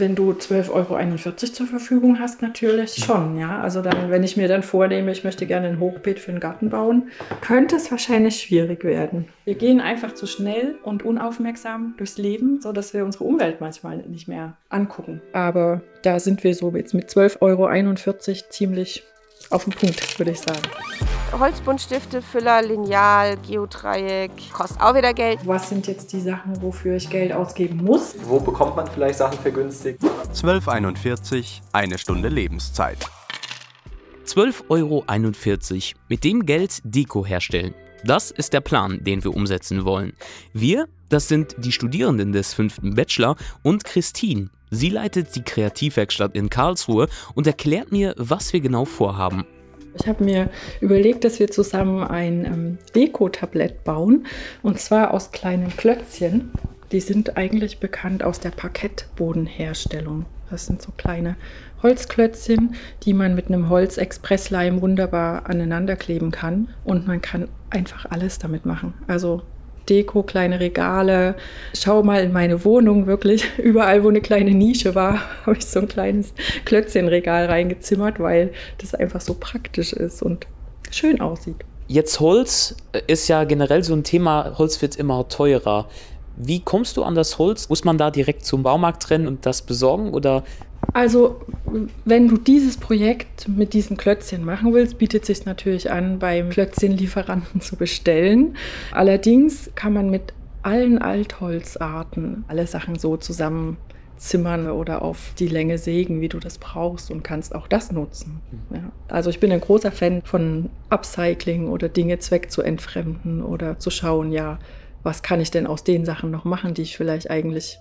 wenn du 12,41 Euro zur Verfügung hast, natürlich schon, ja. Also dann, wenn ich mir dann vornehme, ich möchte gerne ein Hochbeet für den Garten bauen, könnte es wahrscheinlich schwierig werden. Wir gehen einfach zu schnell und unaufmerksam durchs Leben, sodass wir unsere Umwelt manchmal nicht mehr angucken. Aber da sind wir so jetzt mit 12,41 Euro ziemlich auf den Punkt, würde ich sagen. Holzbuntstifte, Füller, Lineal, Geodreieck, kostet auch wieder Geld. Was sind jetzt die Sachen, wofür ich Geld ausgeben muss? Wo bekommt man vielleicht Sachen vergünstigt? 12,41, eine Stunde Lebenszeit. 12,41 Euro. Mit dem Geld Deko herstellen. Das ist der Plan, den wir umsetzen wollen. Wir, das sind die Studierenden des fünften Bachelor und Christine. Sie leitet die Kreativwerkstatt in Karlsruhe und erklärt mir, was wir genau vorhaben. Ich habe mir überlegt, dass wir zusammen ein ähm, Deko-Tablett bauen und zwar aus kleinen Klötzchen. Die sind eigentlich bekannt aus der Parkettbodenherstellung. Das sind so kleine Holzklötzchen, die man mit einem Holzexpressleim wunderbar aneinander kleben kann und man kann einfach alles damit machen. Also Deko, kleine Regale. Schau mal in meine Wohnung, wirklich. Überall, wo eine kleine Nische war, habe ich so ein kleines Klötzchenregal reingezimmert, weil das einfach so praktisch ist und schön aussieht. Jetzt Holz äh, ist ja generell so ein Thema, Holz wird immer teurer. Wie kommst du an das Holz? Muss man da direkt zum Baumarkt rennen und das besorgen oder also, wenn du dieses Projekt mit diesen Klötzchen machen willst, bietet sich natürlich an, beim Klötzchenlieferanten zu bestellen. Allerdings kann man mit allen Altholzarten alle Sachen so zusammenzimmern oder auf die Länge sägen, wie du das brauchst und kannst auch das nutzen. Ja. Also ich bin ein großer Fan von Upcycling oder Dinge zweck zu entfremden oder zu schauen, ja, was kann ich denn aus den Sachen noch machen, die ich vielleicht eigentlich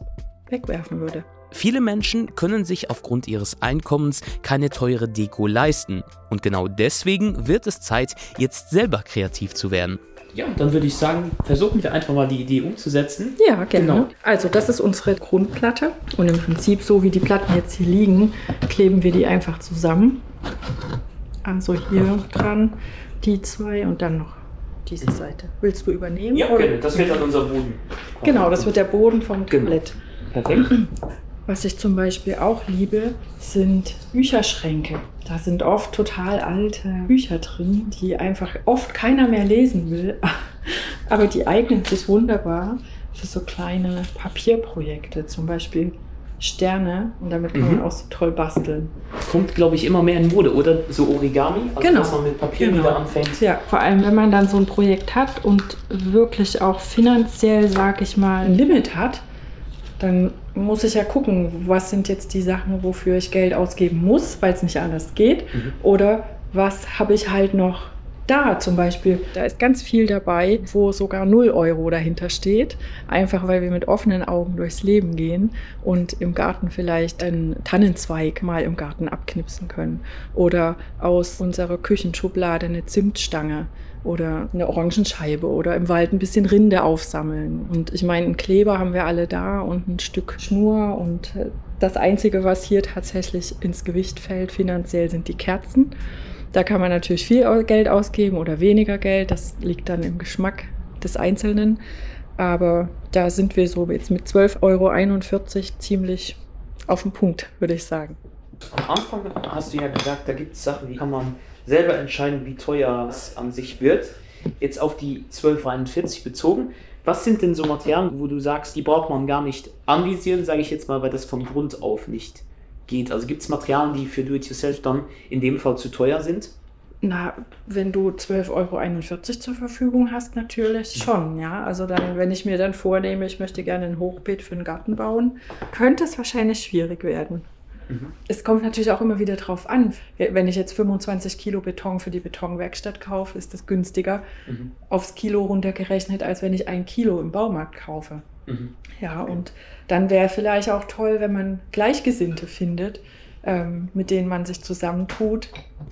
wegwerfen würde. Viele Menschen können sich aufgrund ihres Einkommens keine teure Deko leisten. Und genau deswegen wird es Zeit, jetzt selber kreativ zu werden. Ja, dann würde ich sagen, versuchen wir einfach mal die Idee umzusetzen. Ja, genau. genau. Also das ist unsere Grundplatte. Und im Prinzip, so wie die Platten jetzt hier liegen, kleben wir die einfach zusammen. Also hier dran die zwei und dann noch diese Seite. Willst du übernehmen? Ja, genau. Das wird dann unser Boden. Genau, das wird der Boden vom genau. Tablett. Perfekt. Was ich zum Beispiel auch liebe, sind Bücherschränke. Da sind oft total alte Bücher drin, die einfach oft keiner mehr lesen will. Aber die eignen sich wunderbar für so kleine Papierprojekte, zum Beispiel Sterne. Und damit kann man mhm. auch so toll basteln. Kommt, glaube ich, immer mehr in Mode, oder? So Origami, also genau. dass man mit Papier genau. wieder anfängt. Ja, vor allem, wenn man dann so ein Projekt hat und wirklich auch finanziell, sag ich mal, ein Limit hat, dann muss ich ja gucken, was sind jetzt die Sachen, wofür ich Geld ausgeben muss, weil es nicht anders geht. Mhm. Oder was habe ich halt noch da zum Beispiel. Da ist ganz viel dabei, wo sogar 0 Euro dahinter steht. Einfach weil wir mit offenen Augen durchs Leben gehen und im Garten vielleicht einen Tannenzweig mal im Garten abknipsen können. Oder aus unserer Küchenschublade eine Zimtstange oder eine Orangenscheibe oder im Wald ein bisschen Rinde aufsammeln. Und ich meine, einen Kleber haben wir alle da und ein Stück Schnur und äh, das Einzige, was hier tatsächlich ins Gewicht fällt finanziell, sind die Kerzen. Da kann man natürlich viel Geld ausgeben oder weniger Geld. Das liegt dann im Geschmack des Einzelnen. Aber da sind wir so jetzt mit 12,41 Euro ziemlich auf dem Punkt, würde ich sagen. Am Anfang hast du ja gesagt, da gibt es Sachen, die kann man selber entscheiden, wie teuer es an sich wird. Jetzt auf die 1241 bezogen. Was sind denn so Materialien, wo du sagst, die braucht man gar nicht anvisieren, sage ich jetzt mal, weil das von Grund auf nicht geht? Also gibt es Materialien, die für Do-it-yourself dann in dem Fall zu teuer sind? Na, wenn du 12,41 Euro zur Verfügung hast, natürlich schon, ja. Also dann, wenn ich mir dann vornehme, ich möchte gerne ein Hochbeet für den Garten bauen, könnte es wahrscheinlich schwierig werden. Mhm. Es kommt natürlich auch immer wieder drauf an. Wenn ich jetzt 25 Kilo Beton für die Betonwerkstatt kaufe, ist das günstiger mhm. aufs Kilo runtergerechnet, als wenn ich ein Kilo im Baumarkt kaufe. Mhm. Ja, und dann wäre vielleicht auch toll, wenn man Gleichgesinnte findet, ähm, mit denen man sich zusammentut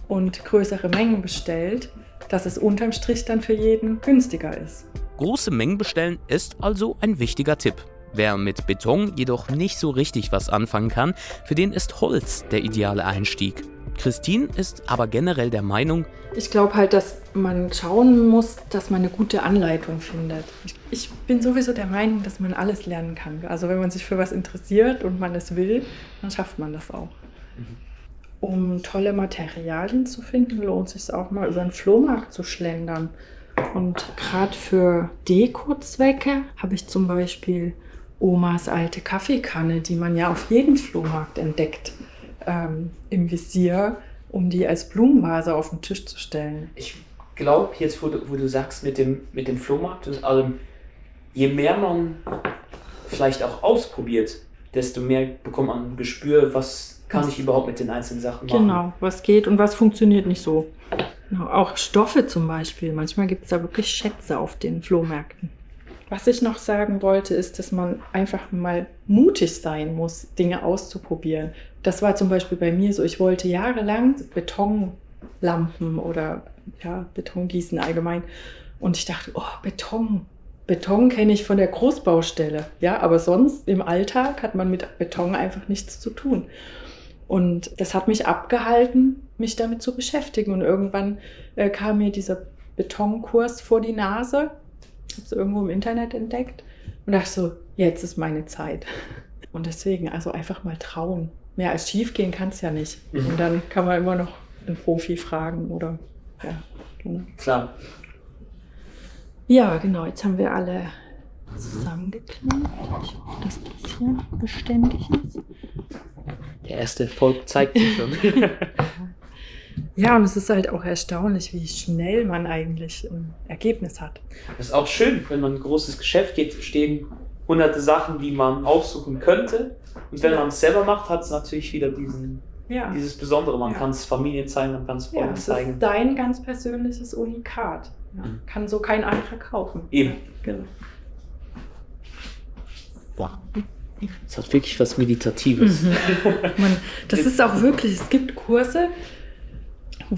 und größere Mengen bestellt, dass es unterm Strich dann für jeden günstiger ist. Große Mengen bestellen ist also ein wichtiger Tipp. Wer mit Beton jedoch nicht so richtig was anfangen kann, für den ist Holz der ideale Einstieg. Christine ist aber generell der Meinung, ich glaube halt, dass man schauen muss, dass man eine gute Anleitung findet. Ich, bin sowieso der Meinung, dass man alles lernen kann. Also wenn man sich für was interessiert und man es will, dann schafft man das auch. Um tolle Materialien zu finden, lohnt es sich auch mal über den Flohmarkt zu schlendern. Und gerade für Deko-Zwecke habe ich zum Beispiel Omas alte Kaffeekanne, die man ja auf jedem Flohmarkt entdeckt, ähm, im Visier, um die als Blumenvase auf den Tisch zu stellen. Ich glaube, jetzt, wo du, wo du sagst mit dem, mit dem Flohmarkt und allem, je mehr man vielleicht auch ausprobiert, desto mehr bekommt man ein Gespür, was kann ich überhaupt mit den einzelnen Sachen machen. Genau, was geht und was funktioniert nicht so. Auch Stoffe zum Beispiel. Manchmal gibt es da wirklich Schätze auf den Flohmärkten. Was ich noch sagen wollte, ist, dass man einfach mal mutig sein muss, Dinge auszuprobieren. Das war zum Beispiel bei mir so. Ich wollte jahrelang Betonlampen oder ja, Betongießen allgemein. Und ich dachte, oh, Beton. Beton kenne ich von der Großbaustelle. Ja, aber sonst im Alltag hat man mit Beton einfach nichts zu tun. Und das hat mich abgehalten, mich damit zu beschäftigen. Und irgendwann äh, kam mir dieser Betonkurs vor die Nase. Ich habe es irgendwo im Internet entdeckt und dachte so, jetzt ist meine Zeit. Und deswegen, also einfach mal trauen. Mehr als schief gehen kann es ja nicht. Mhm. Und dann kann man immer noch einen Profi fragen oder ja, genau. Klar. Ja, genau, jetzt haben wir alle zusammengeklemmt. Ich hoffe, dass das hier beständig ist. Der erste Erfolg zeigt sich schon. Ja, und es ist halt auch erstaunlich, wie schnell man eigentlich ein Ergebnis hat. Das ist auch schön, wenn man in ein großes Geschäft geht, stehen hunderte Sachen, die man aussuchen könnte. Und wenn Ja. man es selber macht, hat es natürlich wieder diesen, Ja, dieses Besondere. Man Ja. kann es Familien zeigen, man kann es ja Freunden es zeigen. ist dein ganz persönliches Unikat. Ja, Mhm. Kann so kein anderer kaufen. Eben. Ja, genau. Wow. Es hat wirklich was Meditatives. Man, das ist auch wirklich, es gibt Kurse,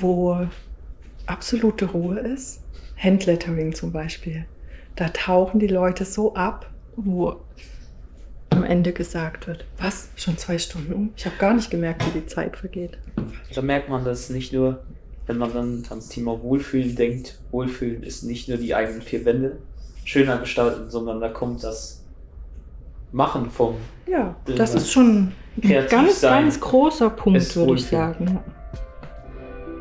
wo absolute Ruhe ist. Handlettering zum Beispiel. Da tauchen die Leute so ab, wo am Ende gesagt wird, was, schon zwei Stunden um? Ich habe gar nicht gemerkt, wie die Zeit vergeht. Da merkt man, dass nicht nur, wenn man dann ans Thema Wohlfühlen denkt, Wohlfühlen ist nicht nur die eigenen vier Wände schöner gestalten, sondern da kommt das Machen vom Ja, das ist schon ein ganz, sein ganz großer Punkt, würde ich sagen.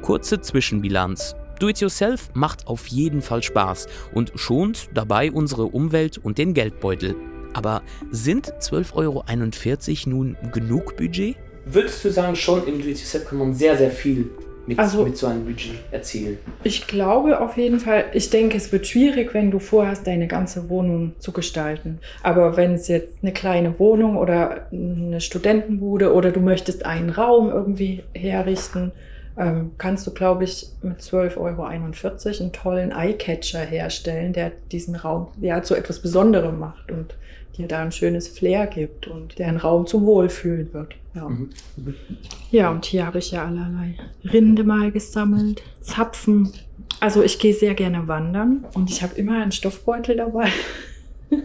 Kurze Zwischenbilanz. Do-it-yourself macht auf jeden Fall Spaß und schont dabei unsere Umwelt und den Geldbeutel. Aber sind 12,41 Euro nun genug Budget? Würdest du sagen, schon im Do-it-yourself kann man sehr, sehr viel mit, Also- mit so einem Budget erzielen? Ich glaube auf jeden Fall, ich denke, es wird schwierig, wenn du vorhast, deine ganze Wohnung zu gestalten. Aber wenn es jetzt eine kleine Wohnung oder eine Studentenbude oder du möchtest einen Raum irgendwie herrichten, ähm, kannst du, glaube ich, mit 12,41 Euro einen tollen Eyecatcher herstellen, der diesen Raum ja zu etwas Besonderem macht und dir da ein schönes Flair gibt und der ein Raum zum Wohlfühlen wird. Ja. Mhm. Ja, und hier habe ich ja allerlei Rinde mal gesammelt, Zapfen. Also ich gehe sehr gerne wandern und ich habe immer einen Stoffbeutel dabei.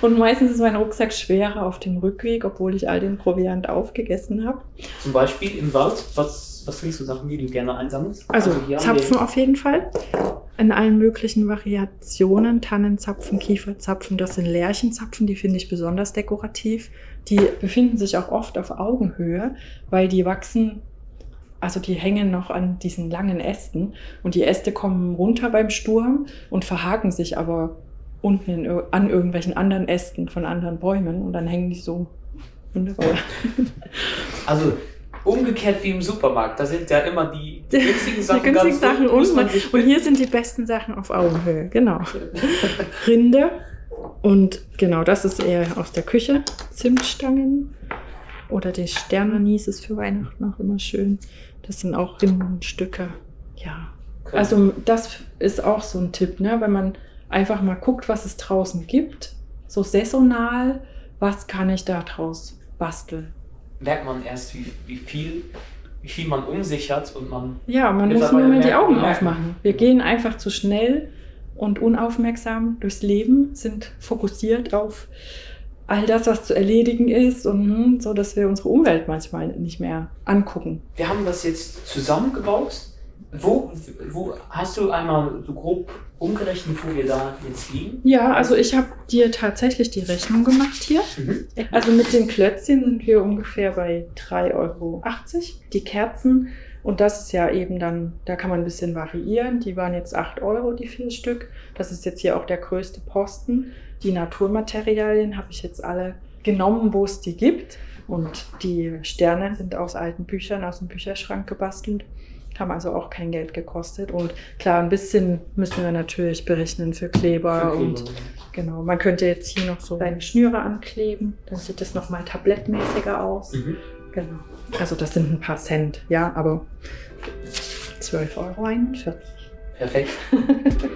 Und meistens ist mein Rucksack schwerer auf dem Rückweg, obwohl ich all den Proviant aufgegessen habe. Zum Beispiel im Wald, was, was sind so Sachen, die du gerne einsammelst? Also hier haben Zapfen auf jeden Fall. In allen möglichen Variationen. Tannenzapfen, Kieferzapfen, das sind Lärchenzapfen, die finde ich besonders dekorativ. Die befinden sich auch oft auf Augenhöhe, weil die wachsen, also die hängen noch an diesen langen Ästen und die Äste kommen runter beim Sturm und verhaken sich aber unten in, an irgendwelchen anderen Ästen von anderen Bäumen und dann hängen die so wunderbar. Also umgekehrt wie im Supermarkt, da sind ja immer die günstigen Sachen, die günstigen Sachen muss man Und hier sind die besten Sachen auf Augenhöhe. Genau. Rinde. Und genau, das ist eher aus der Küche. Zimtstangen. Oder die Sternanis ist für Weihnachten auch immer schön. Das sind auch Rindenstücke. Ja. Also das ist auch so ein Tipp, ne? wenn man einfach mal guckt, was es draußen gibt. So saisonal, was kann ich da draus basteln? Merkt man erst, wie, wie viel wie viel man um sich hat und man Ja, man muss nur mal die Augen aufmachen. Wir gehen einfach zu schnell und unaufmerksam durchs Leben, sind fokussiert auf all das, was zu erledigen ist und hm, so, dass wir unsere Umwelt manchmal nicht mehr angucken. Wir haben das jetzt zusammengebaut. Wo, wo hast du einmal so grob umgerechnet, wo wir da jetzt liegen? Ja, also ich habe dir tatsächlich die Rechnung gemacht hier. Mhm. Also mit den Klötzchen sind wir ungefähr bei 3,80 Euro. Die Kerzen, und das ist ja eben dann, da kann man ein bisschen variieren. Die waren jetzt 8 Euro, die vier Stück. Das ist jetzt hier auch der größte Posten. Die Naturmaterialien habe ich jetzt alle genommen, wo es die gibt. Und die Sterne sind aus alten Büchern, aus dem Bücherschrank gebastelt. Haben also auch kein Geld gekostet. Und klar, ein bisschen müssen wir natürlich berechnen für Kleber. Für Kleber, und genau, man könnte jetzt hier noch so kleine Schnüre ankleben. Dann sieht das nochmal tablettmäßiger aus. Mhm. Genau. Also das sind ein paar Cent, ja, aber 12,41 Euro. Perfekt.